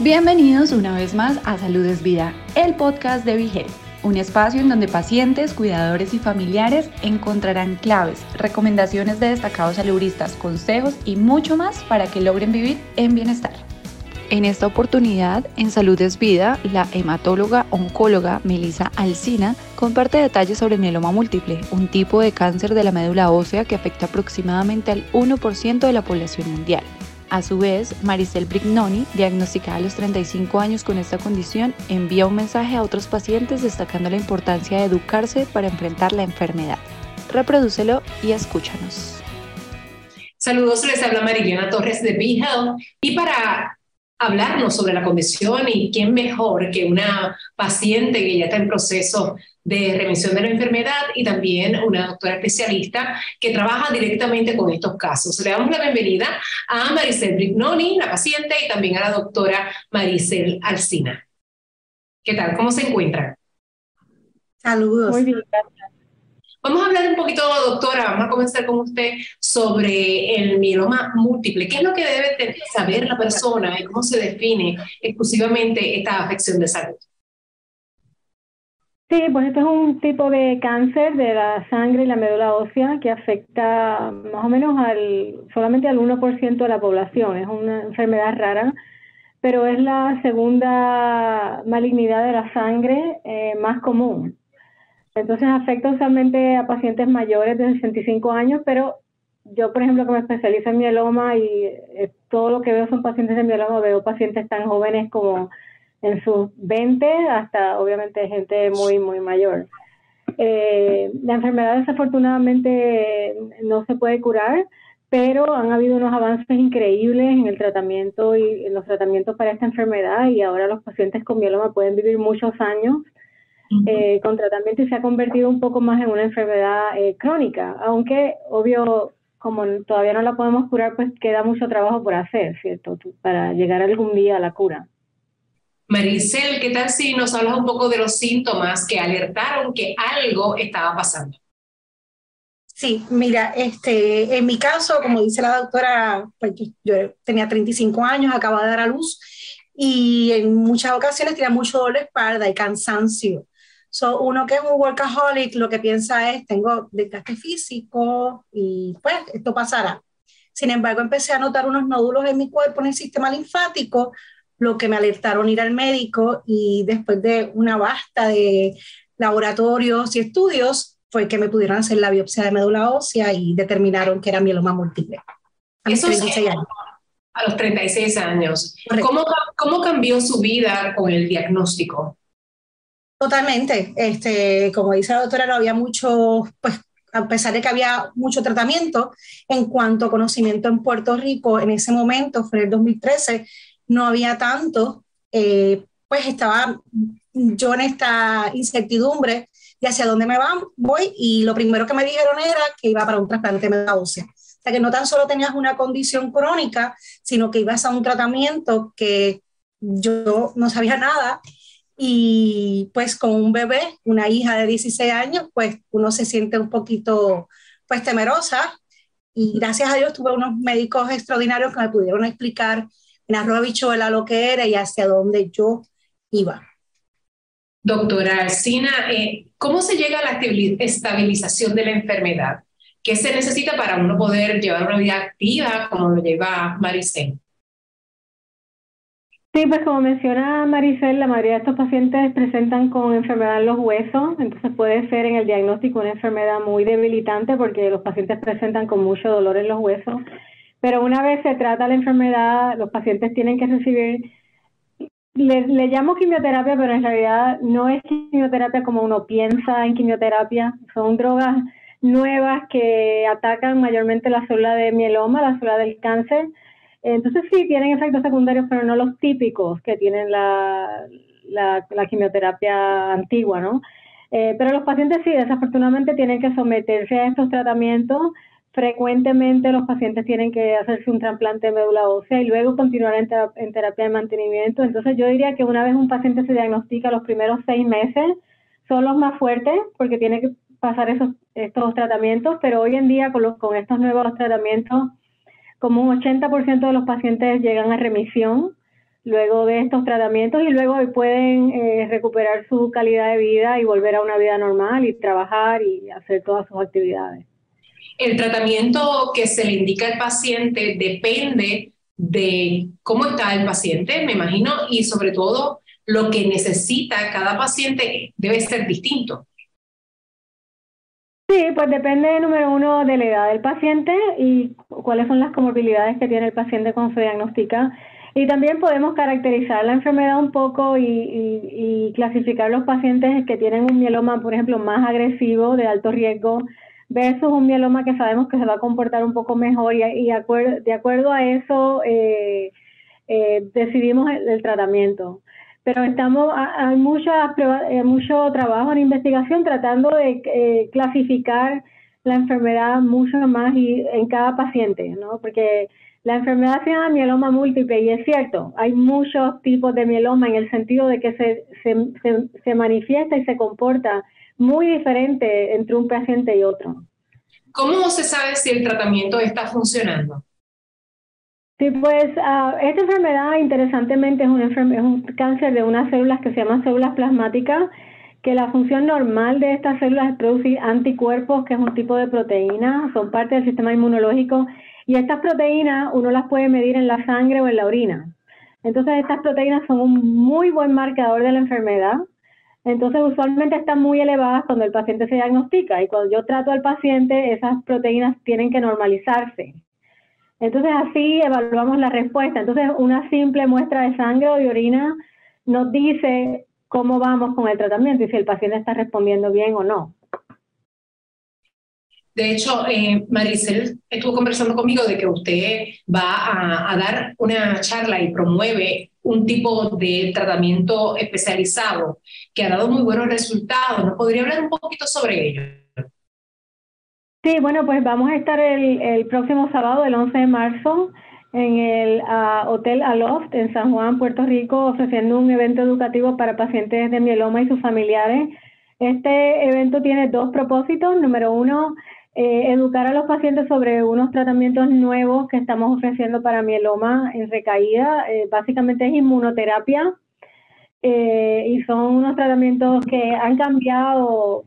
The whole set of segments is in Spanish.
Bienvenidos una vez más a Salud es Vida, el podcast de Vigel, un espacio en donde pacientes, cuidadores y familiares encontrarán claves, recomendaciones de destacados saludistas, consejos y mucho más para que logren vivir en bienestar. En esta oportunidad, en Salud es Vida, la hematóloga oncóloga Melissa Alcina comparte detalles sobre mieloma múltiple, un tipo de cáncer de la médula ósea que afecta aproximadamente al 1% de la población mundial. A su vez, Maricel Brignoni, diagnosticada a los 35 años con esta condición, envía un mensaje a otros pacientes destacando la importancia de educarse para enfrentar la enfermedad. Reprodúcelo y escúchanos. Saludos, les habla Marilena Torres de BeHealth y para hablarnos sobre la condición y quién mejor que una paciente que ya está en proceso de remisión de la enfermedad y también una doctora especialista que trabaja directamente con estos casos. Le damos la bienvenida a Maricel Brignoni, la paciente, y también a la doctora Maricel Alcina. ¿Qué tal? ¿Cómo se encuentran? Saludos. Muy bien, Vamos a hablar un poquito, doctora, vamos a comenzar con usted sobre el mieloma múltiple. ¿Qué es lo que debe saber la persona y cómo se define exclusivamente esta afección de salud? Sí, pues este es un tipo de cáncer de la sangre y la médula ósea que afecta más o menos al solamente al 1% de la población. Es una enfermedad rara, pero es la segunda malignidad de la sangre eh, más común. Entonces afecta usualmente a pacientes mayores de 65 años, pero yo, por ejemplo, que me especializo en mieloma y eh, todo lo que veo son pacientes de mieloma, veo pacientes tan jóvenes como en sus 20 hasta obviamente gente muy, muy mayor. Eh, la enfermedad desafortunadamente no se puede curar, pero han habido unos avances increíbles en el tratamiento y en los tratamientos para esta enfermedad y ahora los pacientes con mieloma pueden vivir muchos años eh, con tratamiento y se ha convertido un poco más en una enfermedad eh, crónica, aunque obvio como todavía no la podemos curar, pues queda mucho trabajo por hacer, ¿cierto? Para llegar algún día a la cura. Maricel, ¿qué tal si nos hablas un poco de los síntomas que alertaron que algo estaba pasando? Sí, mira, este, en mi caso, como dice la doctora, pues yo, tenía 35 años, acababa de dar a luz y en muchas ocasiones tenía mucho dolor de espalda y cansancio. So, uno que es un workaholic lo que piensa es, tengo desgaste físico y pues esto pasará. Sin embargo, empecé a notar unos nódulos en mi cuerpo, en el sistema linfático, lo que me alertaron ir al médico y después de una basta de laboratorios y estudios fue que me pudieron hacer la biopsia de médula ósea y determinaron que era mieloma múltiple. A los 36 años. A los 36 años. ¿Cómo, ¿Cómo, cambió su vida con el diagnóstico? Totalmente. Este, como dice la doctora, no había mucho, pues a pesar de que había mucho tratamiento en cuanto a conocimiento en Puerto Rico, en ese momento, fue en el 2013, no había tanto, eh, pues estaba yo en esta incertidumbre de hacia dónde me voy, y lo primero que me dijeron era que iba para un trasplante de ósea. O sea, que no tan solo tenías una condición crónica, sino que ibas a un tratamiento que yo no sabía nada y pues con un bebé, una hija de 16 años, pues uno se siente un poquito pues temerosa y gracias a Dios tuve unos médicos extraordinarios que me pudieron explicar en arroba bichuela lo que era y hacia dónde yo iba. Doctora Alcina, eh, ¿cómo se llega a la estabilización de la enfermedad? ¿Qué se necesita para uno poder llevar una vida activa como lo lleva Maricel? Sí, pues como menciona Maricel, la mayoría de estos pacientes presentan con enfermedad en los huesos, entonces puede ser en el diagnóstico una enfermedad muy debilitante porque los pacientes presentan con mucho dolor en los huesos pero una vez se trata la enfermedad, los pacientes tienen que recibir, le, le llamo quimioterapia, pero en realidad no es quimioterapia como uno piensa en quimioterapia, son drogas nuevas que atacan mayormente la célula de mieloma, la célula del cáncer. Entonces sí, tienen efectos secundarios, pero no los típicos que tienen la, quimioterapia antigua, ¿no? Eh, pero los pacientes sí, desafortunadamente tienen que someterse a estos tratamientos frecuentemente los pacientes tienen que hacerse un trasplante de médula ósea y luego continuar en, terapia de mantenimiento. Entonces yo diría que una vez un paciente se diagnostica, los primeros seis meses son los más fuertes porque tiene que pasar esos, estos tratamientos, pero hoy en día con, los, con estos nuevos tratamientos, como un 80% de los pacientes llegan a remisión luego de estos tratamientos y luego pueden eh, recuperar su calidad de vida y volver a una vida normal y trabajar y hacer todas sus actividades. El tratamiento que se le indica al paciente depende de cómo está el paciente, me imagino, y sobre todo lo que necesita cada paciente debe ser distinto. Sí, pues depende, número uno, de la edad del paciente y cuáles son las comorbilidades que tiene el paciente cuando se diagnostica. Y también podemos caracterizar la enfermedad un poco y, y, clasificar los pacientes que tienen un mieloma, por ejemplo, más agresivo, de alto riesgo, versus un mieloma que sabemos que se va a comportar un poco mejor y, y de acuerdo a eso eh, eh, decidimos el, tratamiento. Pero estamos, hay mucha, eh, mucho trabajo en investigación tratando de clasificar la enfermedad mucho más y en cada paciente, ¿no? Porque la enfermedad se llama mieloma múltiple y es cierto, hay muchos tipos de mieloma en el sentido de que se, se, se manifiesta y se comporta muy diferente entre un paciente y otro. ¿Cómo se sabe si el tratamiento está funcionando? Sí, pues uh, esta enfermedad interesantemente es, es un cáncer de unas células que se llaman células plasmáticas, que la función normal de estas células es producir anticuerpos, que es un tipo de proteína, son parte del sistema inmunológico, y estas proteínas uno las puede medir en la sangre o en la orina. Entonces estas proteínas son un muy buen marcador de la enfermedad entonces, usualmente están muy elevadas cuando el paciente se diagnostica y cuando yo trato al paciente, esas proteínas tienen que normalizarse. Entonces, así evaluamos la respuesta. Entonces, una simple muestra de sangre o de orina nos dice cómo vamos con el tratamiento y si el paciente está respondiendo bien o no. De hecho, eh, Maricel estuvo conversando conmigo de que usted va a dar una charla y promueve un tipo de tratamiento especializado que ha dado muy buenos resultados. ¿Nos podría hablar un poquito sobre ello? Sí, bueno, pues vamos a estar el, el próximo sábado, el 11 de marzo, en el uh, Hotel Aloft en San Juan, Puerto Rico, ofreciendo un evento educativo para pacientes de mieloma y sus familiares. Este evento tiene dos propósitos. Número uno, eh, educar a los pacientes sobre unos tratamientos nuevos que estamos ofreciendo para mieloma en recaída. Eh, básicamente es inmunoterapia eh, y son unos tratamientos que han cambiado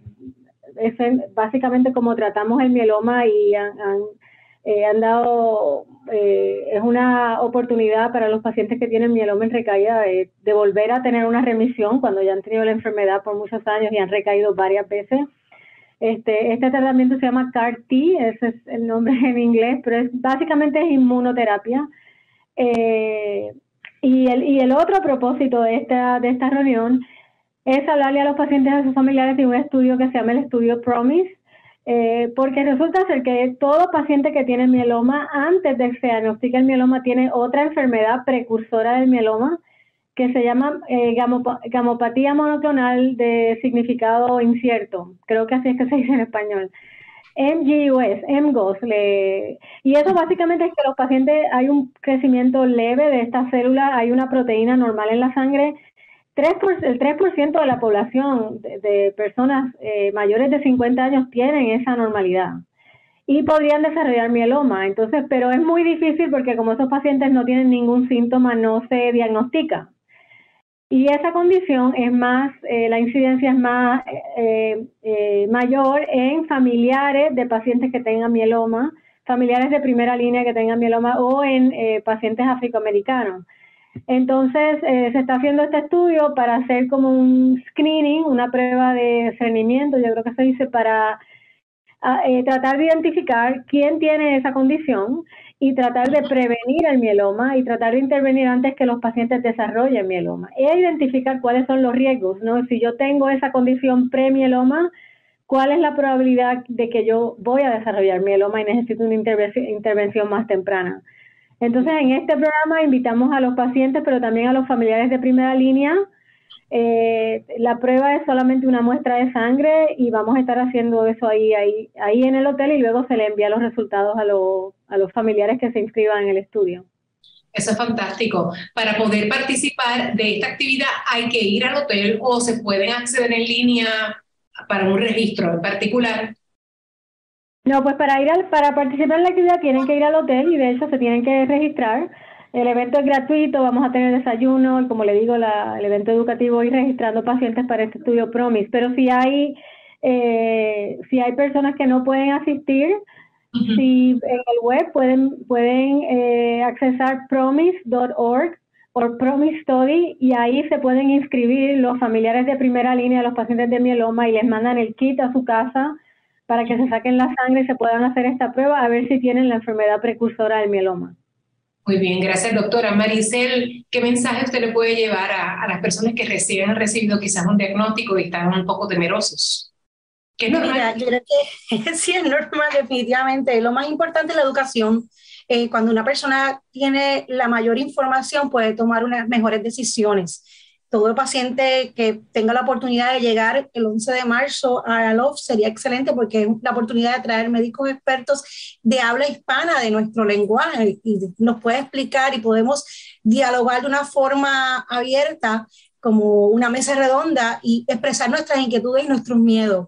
básicamente como tratamos el mieloma y han, han, dado, es una oportunidad para los pacientes que tienen mieloma en recaída de, de volver a tener una remisión cuando ya han tenido la enfermedad por muchos años y han recaído varias veces este, este tratamiento se llama CAR-T, ese es el nombre en inglés, pero es, básicamente es inmunoterapia. Eh, y, el, y el otro propósito de esta, de esta reunión es hablarle a los pacientes a sus familiares de un estudio que se llama el estudio PROMISE, eh, porque resulta ser que todo paciente que tiene mieloma, antes de que se diagnostique el mieloma, tiene otra enfermedad precursora del mieloma, que se llama eh, gamopatía monoclonal de significado incierto. Creo que así es que se dice en español. MGUS, MGOS. Le, y eso básicamente es que los pacientes hay un crecimiento leve de esta célula, hay una proteína normal en la sangre. 3 el 3% de la población de, personas eh, mayores de 50 años tienen esa normalidad y podrían desarrollar mieloma. Entonces, pero es muy difícil porque como esos pacientes no tienen ningún síntoma, no se diagnostica. Y esa condición es más, eh, la incidencia es más eh, eh, mayor en familiares de pacientes que tengan mieloma, familiares de primera línea que tengan mieloma o en pacientes afroamericanos. Entonces, se está haciendo este estudio para hacer como un screening, una prueba de discernimiento, yo creo que se dice, para ah, tratar de identificar quién tiene esa condición y tratar de prevenir el mieloma y tratar de intervenir antes que los pacientes desarrollen mieloma. E identificar cuáles son los riesgos, ¿no? Si yo tengo esa condición pre-mieloma, ¿cuál es la probabilidad de que yo voy a desarrollar mieloma y necesito una intervención más temprana? Entonces, en este programa invitamos a los pacientes, pero también a los familiares de primera línea, eh, la prueba es solamente una muestra de sangre y vamos a estar haciendo eso ahí, ahí, ahí en el hotel y luego se le envía los resultados a, a los familiares que se inscriban en el estudio. Eso es fantástico. Para poder participar de esta actividad hay que ir al hotel o se pueden acceder en línea para un registro en particular. No, pues para ir al, para participar en la actividad tienen que ir al hotel y de hecho se tienen que registrar. El evento es gratuito, vamos a tener desayuno, y como le digo, el evento educativo y registrando pacientes para este estudio PROMIS. Pero si hay, eh, si hay personas que no pueden asistir, si en el web pueden, pueden eh, accesar promise.org o Promise Study y ahí se pueden inscribir los familiares de primera línea, los pacientes de mieloma y les mandan el kit a su casa para que se saquen la sangre y se puedan hacer esta prueba a ver si tienen la enfermedad precursora del mieloma. Muy bien, gracias doctora. Maricel, ¿qué mensaje usted le puede llevar a, las personas que reciben, han recibido quizás un diagnóstico y están un poco temerosos? ¿Qué es normal? Mira, yo creo que sí es normal definitivamente. Lo más importante es la educación. Eh, cuando una persona tiene la mayor información puede tomar unas mejores decisiones todo paciente que tenga la oportunidad de llegar el 11 de marzo a la sería excelente porque es la oportunidad de traer médicos expertos de habla hispana de nuestro lenguaje y nos puede explicar y podemos dialogar de una forma abierta como una mesa redonda y expresar nuestras inquietudes y nuestros miedos.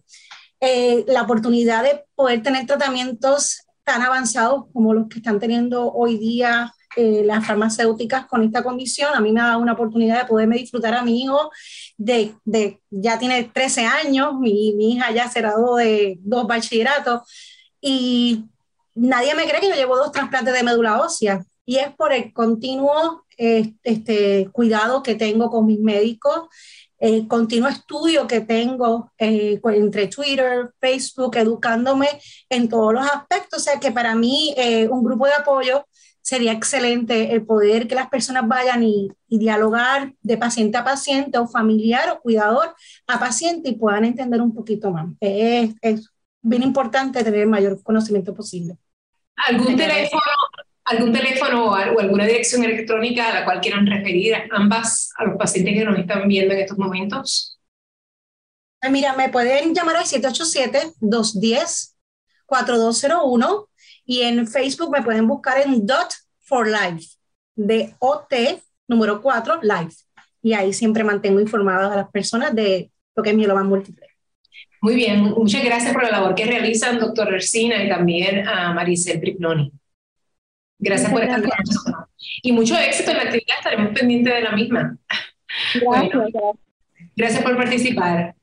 Eh, la oportunidad de poder tener tratamientos tan avanzados como los que están teniendo hoy día eh, las farmacéuticas con esta condición. A mí me ha dado una oportunidad de poderme disfrutar a mi hijo, de, de ya tiene 13 años, mi, mi hija ya se graduó de dos bachilleratos y nadie me cree que yo llevo dos trasplantes de médula ósea y es por el continuo este, cuidado que tengo con mis médicos, el continuo estudio que tengo eh, entre Twitter, Facebook, educándome en todos los aspectos. O sea que para mí eh, un grupo de apoyo sería excelente el poder que las personas vayan y, dialogar de paciente a paciente o familiar o cuidador a paciente y puedan entender un poquito más. Es, bien importante tener el mayor conocimiento posible. ¿Algún teléfono, algún teléfono o alguna dirección electrónica a la cual quieran referir ambas a los pacientes que nos están viendo en estos momentos? Mira, me pueden llamar al 787-210-4201 y en Facebook me pueden buscar en Dot for Life, de OT número 4, Life. Y ahí siempre mantengo informadas a las personas de lo que es mieloma múltiple. Muy bien, muchas gracias por la labor que realizan, doctor Ersina, y también a Maricel Priploni. Gracias por estar con nosotros. Y mucho éxito en la actividad, estaremos pendientes de la misma. Gracias, gracias por participar.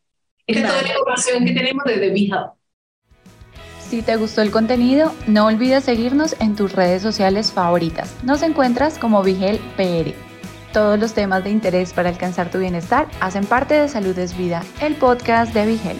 Esta es toda la información que tenemos desde BeHealth. Si te gustó el contenido, no olvides seguirnos en tus redes sociales favoritas. Nos encuentras como Vigel PR. Todos los temas de interés para alcanzar tu bienestar hacen parte de Salud es Vida, el podcast de Vigel.